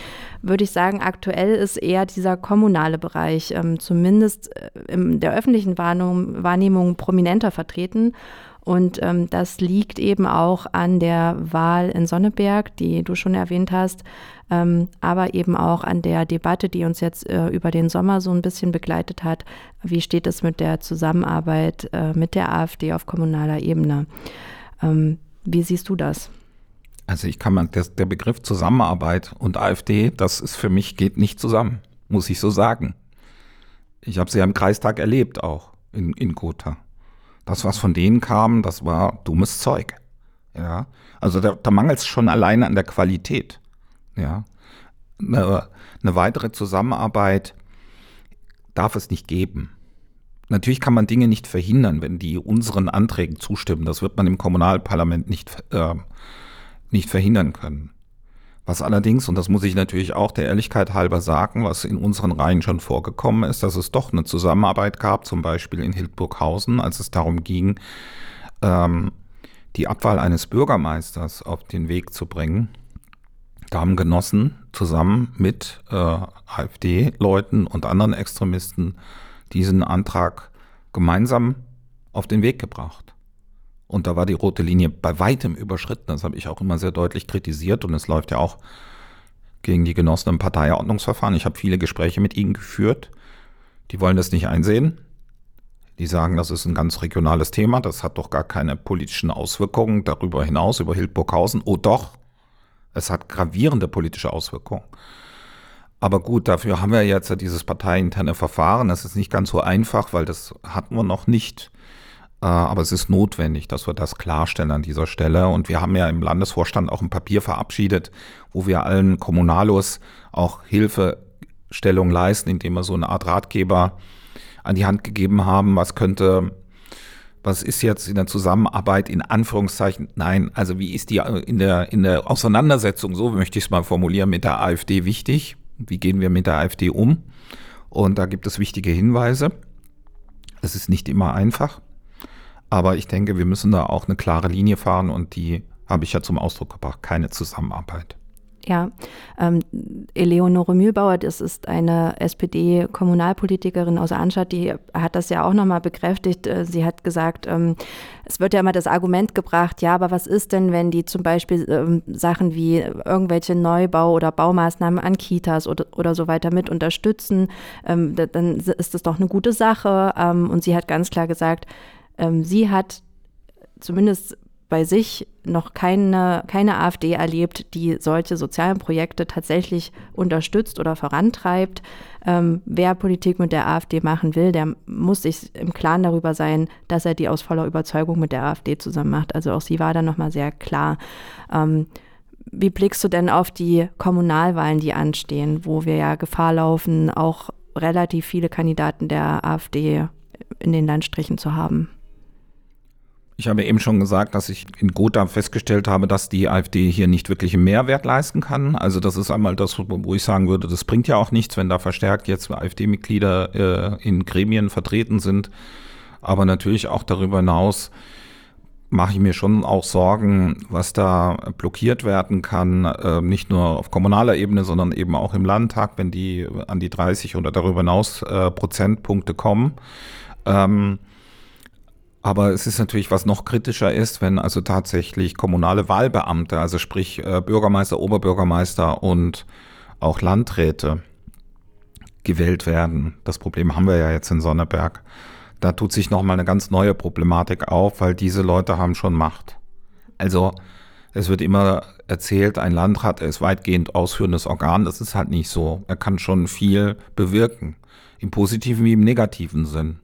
Speaker 1: würde ich sagen, aktuell ist eher dieser kommunale Bereich ähm, zumindest äh, in der öffentlichen Wahrnehmung, Wahrnehmung prominenter vertreten. Und ähm, das liegt eben auch an der Wahl in Sonneberg, die du schon erwähnt hast, ähm, aber eben auch an der Debatte, die uns jetzt äh, über den Sommer so ein bisschen begleitet hat. Wie steht es mit der Zusammenarbeit äh, mit der AfD auf kommunaler Ebene? Ähm, wie siehst du das?
Speaker 5: Also ich kann man, der, der Begriff Zusammenarbeit und AfD, das ist für mich, geht nicht zusammen, muss ich so sagen. Ich habe sie ja im Kreistag erlebt auch in, in Gotha. Das, was von denen kam, das war dummes Zeug. Ja, also da, da mangelt es schon alleine an der Qualität. Ja, eine, eine weitere Zusammenarbeit darf es nicht geben. Natürlich kann man Dinge nicht verhindern, wenn die unseren Anträgen zustimmen. Das wird man im Kommunalparlament nicht, äh, nicht verhindern können. Was allerdings, und das muss ich natürlich auch der Ehrlichkeit halber sagen, was in unseren Reihen schon vorgekommen ist, dass es doch eine Zusammenarbeit gab, zum Beispiel in Hildburghausen, als es darum ging, ähm, die Abwahl eines Bürgermeisters auf den Weg zu bringen. Da haben Genossen zusammen mit äh, AfD-Leuten und anderen Extremisten diesen Antrag gemeinsam auf den Weg gebracht. Und da war die rote Linie bei weitem überschritten. Das habe ich auch immer sehr deutlich kritisiert. Und es läuft ja auch gegen die Genossen im Parteiordnungsverfahren. Ich habe viele Gespräche mit ihnen geführt. Die wollen das nicht einsehen. Die sagen, das ist ein ganz regionales Thema. Das hat doch gar keine politischen Auswirkungen darüber hinaus, über Hildburghausen. Oh doch, es hat gravierende politische Auswirkungen. Aber gut, dafür haben wir jetzt dieses parteiinterne Verfahren. Das ist nicht ganz so einfach, weil das hatten wir noch nicht. Äh, aber es ist notwendig, dass wir das klarstellen an dieser Stelle. Und wir haben ja im Landesvorstand auch ein Papier verabschiedet, wo wir allen Kommunalos auch Hilfestellung leisten, indem wir so eine Art Ratgeber an die Hand gegeben haben. Was könnte, was ist jetzt in der Zusammenarbeit in Anführungszeichen? Nein, also wie ist die in der, in der Auseinandersetzung, so möchte ich es mal formulieren, mit der AfD wichtig? Wie gehen wir mit der AfD um? Und da gibt es wichtige Hinweise. Es ist nicht immer einfach. Aber ich denke, wir müssen da auch eine klare Linie fahren und die habe ich ja zum Ausdruck gebracht, keine Zusammenarbeit.
Speaker 1: Ja, ähm, Eleonore Mühlbauer, das ist eine SPD-Kommunalpolitikerin aus Arnstadt, die hat das ja auch nochmal bekräftigt. Äh, sie hat gesagt, ähm, es wird ja immer das Argument gebracht, ja, aber was ist denn, wenn die zum Beispiel ähm, Sachen wie irgendwelche Neubau- oder Baumaßnahmen an Kitas oder, oder so weiter mit unterstützen, ähm, dann ist das doch eine gute Sache. Ähm, und sie hat ganz klar gesagt, ähm, sie hat zumindest bei sich noch keine, keine AfD erlebt, die solche sozialen Projekte tatsächlich unterstützt oder vorantreibt. Ähm, wer Politik mit der AfD machen will, der muss sich im Klaren darüber sein, dass er die aus voller Überzeugung mit der AfD zusammen macht. Also auch sie war da nochmal sehr klar. Ähm, wie blickst du denn auf die Kommunalwahlen, die anstehen, wo wir ja Gefahr laufen, auch relativ viele Kandidaten der AfD in den Landstrichen zu haben?
Speaker 5: Ich habe eben schon gesagt, dass ich in Gotha festgestellt habe, dass die AfD hier nicht wirklich einen Mehrwert leisten kann. Also das ist einmal das, wo ich sagen würde, das bringt ja auch nichts, wenn da verstärkt jetzt AfD-Mitglieder äh, in Gremien vertreten sind. Aber natürlich auch darüber hinaus mache ich mir schon auch Sorgen, was da blockiert werden kann, äh, nicht nur auf kommunaler Ebene, sondern eben auch im Landtag, wenn die an die 30 oder darüber hinaus äh, Prozentpunkte kommen. Ähm, aber es ist natürlich, was noch kritischer ist, wenn also tatsächlich kommunale Wahlbeamte, also sprich äh, Bürgermeister, Oberbürgermeister und auch Landräte gewählt werden. Das Problem haben wir ja jetzt in Sonneberg. Da tut sich nochmal eine ganz neue Problematik auf, weil diese Leute haben schon Macht. Also es wird immer erzählt, ein Landrat ist weitgehend ausführendes Organ. Das ist halt nicht so. Er kann schon viel bewirken. Im positiven wie im negativen Sinn.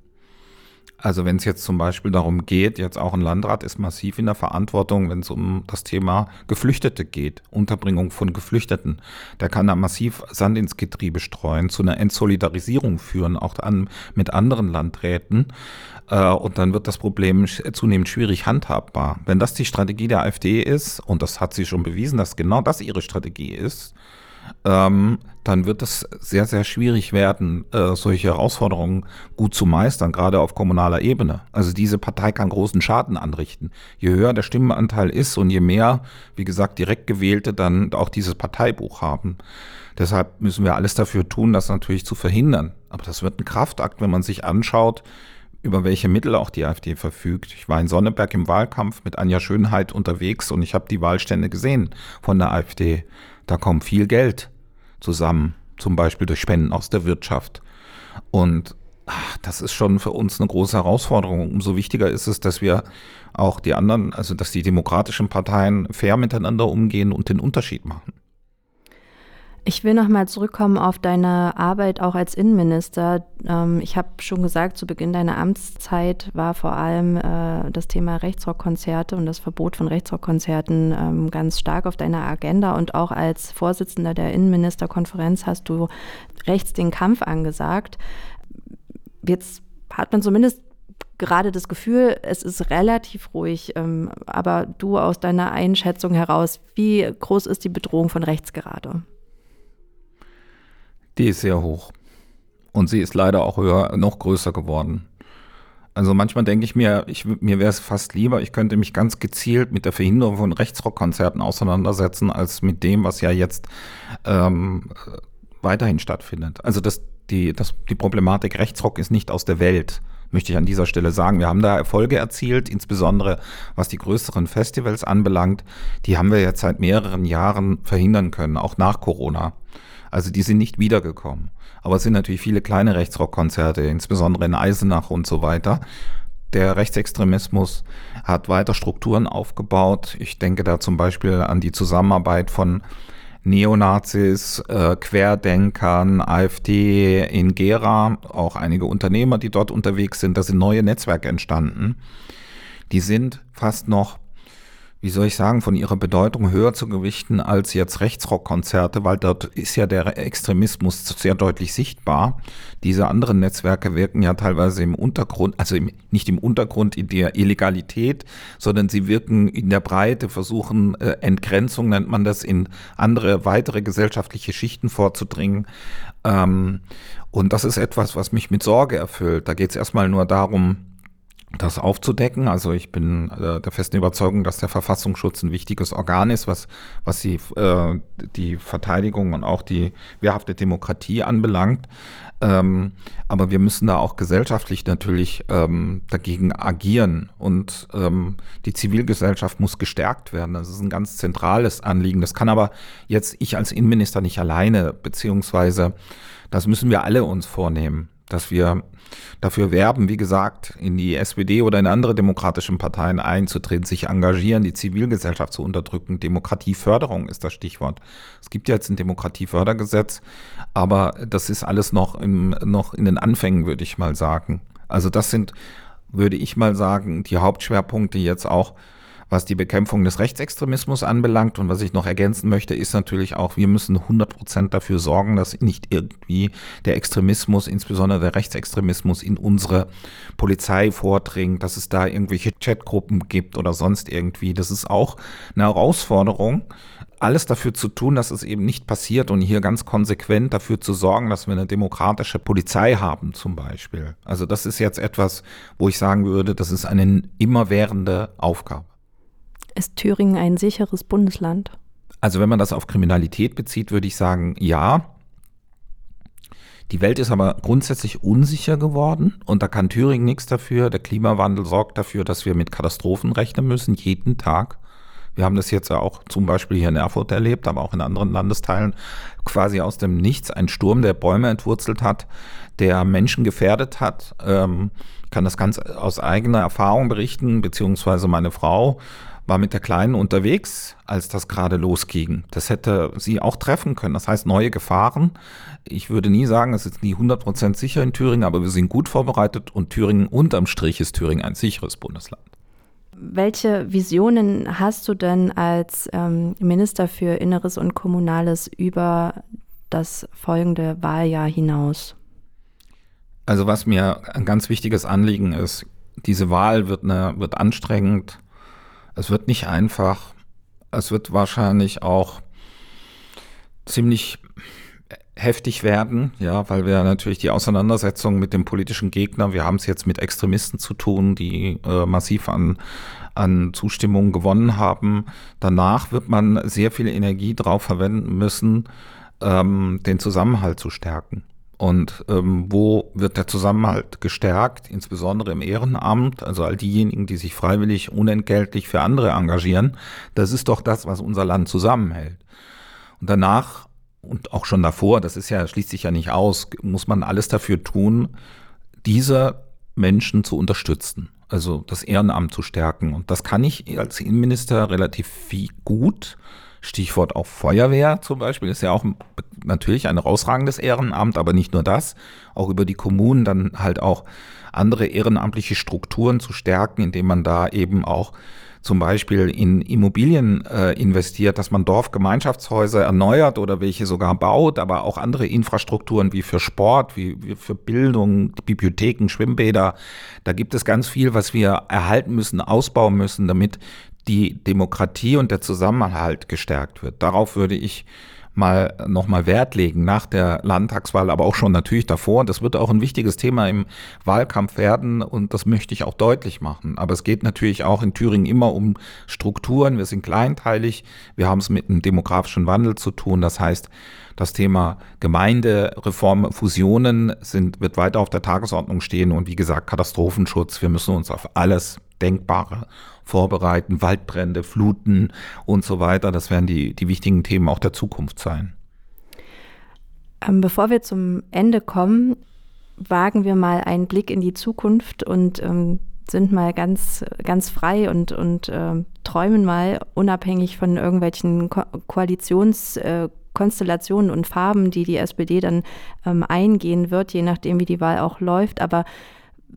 Speaker 5: Also wenn es jetzt zum Beispiel darum geht, jetzt auch ein Landrat ist massiv in der Verantwortung, wenn es um das Thema Geflüchtete geht, Unterbringung von Geflüchteten. Der kann da massiv Sand ins Getriebe streuen, zu einer Entsolidarisierung führen, auch an, mit anderen Landräten. Äh, und dann wird das Problem zunehmend schwierig handhabbar. Wenn das die Strategie der AfD ist, und das hat sie schon bewiesen, dass genau das ihre Strategie ist, ähm, dann wird es sehr, sehr schwierig werden, äh, solche Herausforderungen gut zu meistern, gerade auf kommunaler Ebene. Also diese Partei kann großen Schaden anrichten. Je höher der Stimmenanteil ist und je mehr, wie gesagt, direkt gewählte dann auch dieses Parteibuch haben. Deshalb müssen wir alles dafür tun, das natürlich zu verhindern. Aber das wird ein Kraftakt, wenn man sich anschaut, über welche Mittel auch die AfD verfügt. Ich war in Sonneberg im Wahlkampf mit Anja Schönheit unterwegs und ich habe die Wahlstände gesehen von der AfD. Da kommt viel Geld zusammen, zum Beispiel durch Spenden aus der Wirtschaft. Und ach, das ist schon für uns eine große Herausforderung. Umso wichtiger ist es, dass wir auch die anderen, also dass die demokratischen Parteien fair miteinander umgehen und den Unterschied machen.
Speaker 1: Ich will nochmal zurückkommen auf deine Arbeit auch als Innenminister. Ähm, ich habe schon gesagt, zu Beginn deiner Amtszeit war vor allem äh, das Thema Rechtsrockkonzerte und das Verbot von Rechtsrockkonzerten ähm, ganz stark auf deiner Agenda. Und auch als Vorsitzender der Innenministerkonferenz hast du rechts den Kampf angesagt. Jetzt hat man zumindest gerade das Gefühl, es ist relativ ruhig. Ähm, aber du aus deiner Einschätzung heraus, wie groß ist die Bedrohung von rechts gerade?
Speaker 5: Die ist sehr hoch. Und sie ist leider auch höher, noch größer geworden. Also manchmal denke ich mir, ich, mir wäre es fast lieber, ich könnte mich ganz gezielt mit der Verhinderung von Rechtsrockkonzerten auseinandersetzen, als mit dem, was ja jetzt ähm, weiterhin stattfindet. Also das, die, das, die Problematik Rechtsrock ist nicht aus der Welt, möchte ich an dieser Stelle sagen. Wir haben da Erfolge erzielt, insbesondere was die größeren Festivals anbelangt. Die haben wir jetzt seit mehreren Jahren verhindern können, auch nach Corona. Also die sind nicht wiedergekommen. Aber es sind natürlich viele kleine Rechtsrockkonzerte, insbesondere in Eisenach und so weiter. Der Rechtsextremismus hat weiter Strukturen aufgebaut. Ich denke da zum Beispiel an die Zusammenarbeit von Neonazis, äh, Querdenkern, AfD in Gera, auch einige Unternehmer, die dort unterwegs sind. Da sind neue Netzwerke entstanden. Die sind fast noch wie soll ich sagen, von ihrer Bedeutung höher zu gewichten als jetzt Rechtsrockkonzerte, weil dort ist ja der Extremismus sehr deutlich sichtbar. Diese anderen Netzwerke wirken ja teilweise im Untergrund, also im, nicht im Untergrund in der Illegalität, sondern sie wirken in der Breite, versuchen äh, Entgrenzung, nennt man das, in andere, weitere gesellschaftliche Schichten vorzudringen. Ähm, und das ist etwas, was mich mit Sorge erfüllt. Da geht es erstmal nur darum, das aufzudecken. Also ich bin äh, der festen Überzeugung, dass der Verfassungsschutz ein wichtiges Organ ist, was, was die, äh, die Verteidigung und auch die wehrhafte Demokratie anbelangt. Ähm, aber wir müssen da auch gesellschaftlich natürlich ähm, dagegen agieren und ähm, die Zivilgesellschaft muss gestärkt werden. Das ist ein ganz zentrales Anliegen. Das kann aber jetzt ich als Innenminister nicht alleine, beziehungsweise das müssen wir alle uns vornehmen, dass wir dafür werben, wie gesagt, in die SPD oder in andere demokratische Parteien einzutreten, sich engagieren, die Zivilgesellschaft zu unterdrücken. Demokratieförderung ist das Stichwort. Es gibt ja jetzt ein Demokratiefördergesetz, aber das ist alles noch, im, noch in den Anfängen, würde ich mal sagen. Also das sind, würde ich mal sagen, die Hauptschwerpunkte jetzt auch was die Bekämpfung des Rechtsextremismus anbelangt. Und was ich noch ergänzen möchte, ist natürlich auch, wir müssen 100 Prozent dafür sorgen, dass nicht irgendwie der Extremismus, insbesondere der Rechtsextremismus, in unsere Polizei vordringt, dass es da irgendwelche Chatgruppen gibt oder sonst irgendwie. Das ist auch eine Herausforderung alles dafür zu tun, dass es eben nicht passiert und hier ganz konsequent dafür zu sorgen, dass wir eine demokratische Polizei haben zum Beispiel. Also das ist jetzt etwas, wo ich sagen würde, das ist eine immerwährende Aufgabe.
Speaker 1: Ist Thüringen ein sicheres Bundesland?
Speaker 5: Also wenn man das auf Kriminalität bezieht, würde ich sagen, ja. Die Welt ist aber grundsätzlich unsicher geworden und da kann Thüringen nichts dafür. Der Klimawandel sorgt dafür, dass wir mit Katastrophen rechnen müssen, jeden Tag. Wir haben das jetzt ja auch zum Beispiel hier in Erfurt erlebt, aber auch in anderen Landesteilen, quasi aus dem Nichts ein Sturm, der Bäume entwurzelt hat, der Menschen gefährdet hat. Ähm, ich kann das ganz aus eigener Erfahrung berichten, beziehungsweise meine Frau war mit der Kleinen unterwegs, als das gerade losging. Das hätte sie auch treffen können. Das heißt, neue Gefahren. Ich würde nie sagen, es ist nie 100% sicher in Thüringen, aber wir sind gut vorbereitet und Thüringen unterm Strich ist Thüringen ein sicheres Bundesland.
Speaker 1: Welche Visionen hast du denn als ähm, Minister für Inneres und Kommunales über das folgende Wahljahr hinaus?
Speaker 5: Also was mir ein ganz wichtiges Anliegen ist, diese Wahl wird, eine, wird anstrengend, es wird nicht einfach. Es wird wahrscheinlich auch ziemlich heftig werden, ja, weil wir natürlich die Auseinandersetzung mit dem politischen Gegner, wir haben es jetzt mit Extremisten zu tun, die äh, massiv an, an Zustimmung gewonnen haben. Danach wird man sehr viel Energie darauf verwenden müssen, ähm, den Zusammenhalt zu stärken. Und ähm, wo wird der Zusammenhalt gestärkt, insbesondere im Ehrenamt, also all diejenigen, die sich freiwillig unentgeltlich für andere engagieren, das ist doch das, was unser Land zusammenhält. Und danach und auch schon davor, das ist ja, schließt sich ja nicht aus, muss man alles dafür tun, diese Menschen zu unterstützen, also das Ehrenamt zu stärken. Und das kann ich als Innenminister relativ viel gut Stichwort auch Feuerwehr zum Beispiel ist ja auch natürlich ein herausragendes Ehrenamt, aber nicht nur das, auch über die Kommunen dann halt auch andere ehrenamtliche Strukturen zu stärken, indem man da eben auch zum Beispiel in Immobilien äh, investiert, dass man Dorfgemeinschaftshäuser erneuert oder welche sogar baut, aber auch andere Infrastrukturen wie für Sport, wie, wie für Bildung, Bibliotheken, Schwimmbäder. Da gibt es ganz viel, was wir erhalten müssen, ausbauen müssen, damit die Demokratie und der Zusammenhalt gestärkt wird. Darauf würde ich mal nochmal Wert legen nach der Landtagswahl, aber auch schon natürlich davor. Das wird auch ein wichtiges Thema im Wahlkampf werden und das möchte ich auch deutlich machen. Aber es geht natürlich auch in Thüringen immer um Strukturen. Wir sind kleinteilig. Wir haben es mit einem demografischen Wandel zu tun. Das heißt, das Thema Gemeindereform, Fusionen sind, wird weiter auf der Tagesordnung stehen und wie gesagt, Katastrophenschutz. Wir müssen uns auf alles Denkbare vorbereiten, Waldbrände, Fluten und so weiter. Das werden die, die wichtigen Themen auch der Zukunft sein.
Speaker 1: Ähm, bevor wir zum Ende kommen, wagen wir mal einen Blick in die Zukunft und ähm, sind mal ganz, ganz frei und, und äh, träumen mal unabhängig von irgendwelchen Ko Koalitionskonstellationen äh, und Farben, die die SPD dann ähm, eingehen wird, je nachdem, wie die Wahl auch läuft. Aber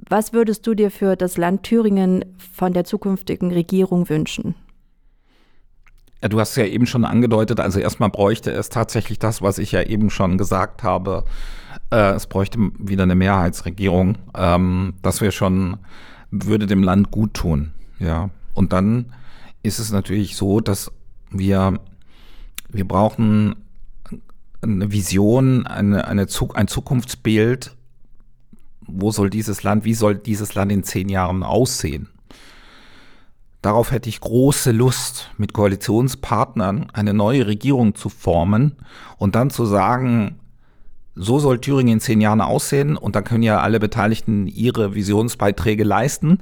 Speaker 1: was würdest du dir für das Land Thüringen von der zukünftigen Regierung wünschen?
Speaker 5: Ja, du hast ja eben schon angedeutet, also erstmal bräuchte es tatsächlich das, was ich ja eben schon gesagt habe. Äh, es bräuchte wieder eine Mehrheitsregierung. Ähm, das wäre schon, würde dem Land gut tun. Ja. Und dann ist es natürlich so, dass wir, wir brauchen eine Vision, eine, eine, ein Zukunftsbild, wo soll dieses Land, wie soll dieses Land in zehn Jahren aussehen? Darauf hätte ich große Lust, mit Koalitionspartnern eine neue Regierung zu formen und dann zu sagen, so soll Thüringen in zehn Jahren aussehen und dann können ja alle Beteiligten ihre Visionsbeiträge leisten.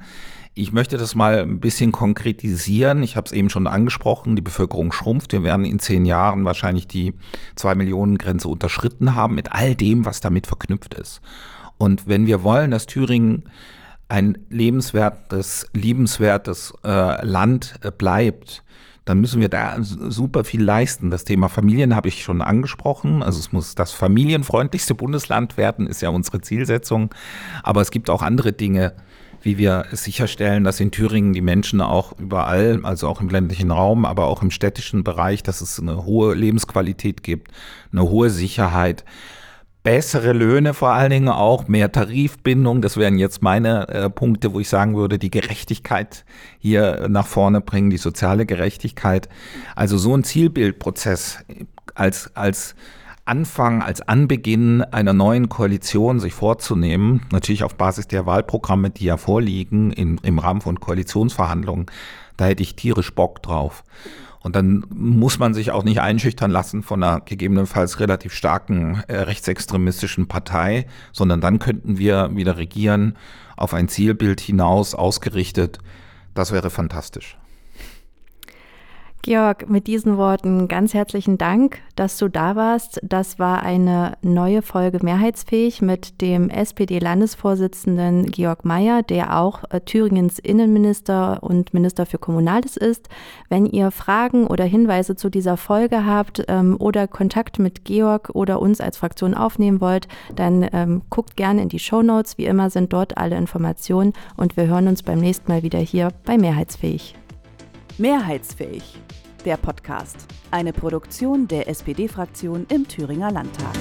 Speaker 5: Ich möchte das mal ein bisschen konkretisieren. Ich habe es eben schon angesprochen, die Bevölkerung schrumpft. Wir werden in zehn Jahren wahrscheinlich die zwei Millionen Grenze unterschritten haben mit all dem, was damit verknüpft ist. Und wenn wir wollen, dass Thüringen ein lebenswertes, liebenswertes äh, Land äh, bleibt, dann müssen wir da super viel leisten. Das Thema Familien habe ich schon angesprochen. Also es muss das familienfreundlichste Bundesland werden, ist ja unsere Zielsetzung. Aber es gibt auch andere Dinge, wie wir sicherstellen, dass in Thüringen die Menschen auch überall, also auch im ländlichen Raum, aber auch im städtischen Bereich, dass es eine hohe Lebensqualität gibt, eine hohe Sicherheit bessere Löhne vor allen Dingen auch, mehr Tarifbindung. Das wären jetzt meine äh, Punkte, wo ich sagen würde, die Gerechtigkeit hier nach vorne bringen, die soziale Gerechtigkeit. Also so ein Zielbildprozess als, als Anfang, als Anbeginn einer neuen Koalition sich vorzunehmen, natürlich auf Basis der Wahlprogramme, die ja vorliegen in, im Rahmen von Koalitionsverhandlungen, da hätte ich tierisch Bock drauf. Und dann muss man sich auch nicht einschüchtern lassen von einer gegebenenfalls relativ starken äh, rechtsextremistischen Partei, sondern dann könnten wir wieder regieren auf ein Zielbild hinaus ausgerichtet. Das wäre fantastisch.
Speaker 1: Georg, mit diesen Worten ganz herzlichen Dank, dass du da warst. Das war eine neue Folge Mehrheitsfähig mit dem SPD-Landesvorsitzenden Georg Mayer, der auch äh, Thüringens Innenminister und Minister für Kommunales ist. Wenn ihr Fragen oder Hinweise zu dieser Folge habt ähm, oder Kontakt mit Georg oder uns als Fraktion aufnehmen wollt, dann ähm, guckt gerne in die Show Notes. Wie immer sind dort alle Informationen und wir hören uns beim nächsten Mal wieder hier bei Mehrheitsfähig.
Speaker 3: Mehrheitsfähig, der Podcast. Eine Produktion der SPD-Fraktion im Thüringer Landtag.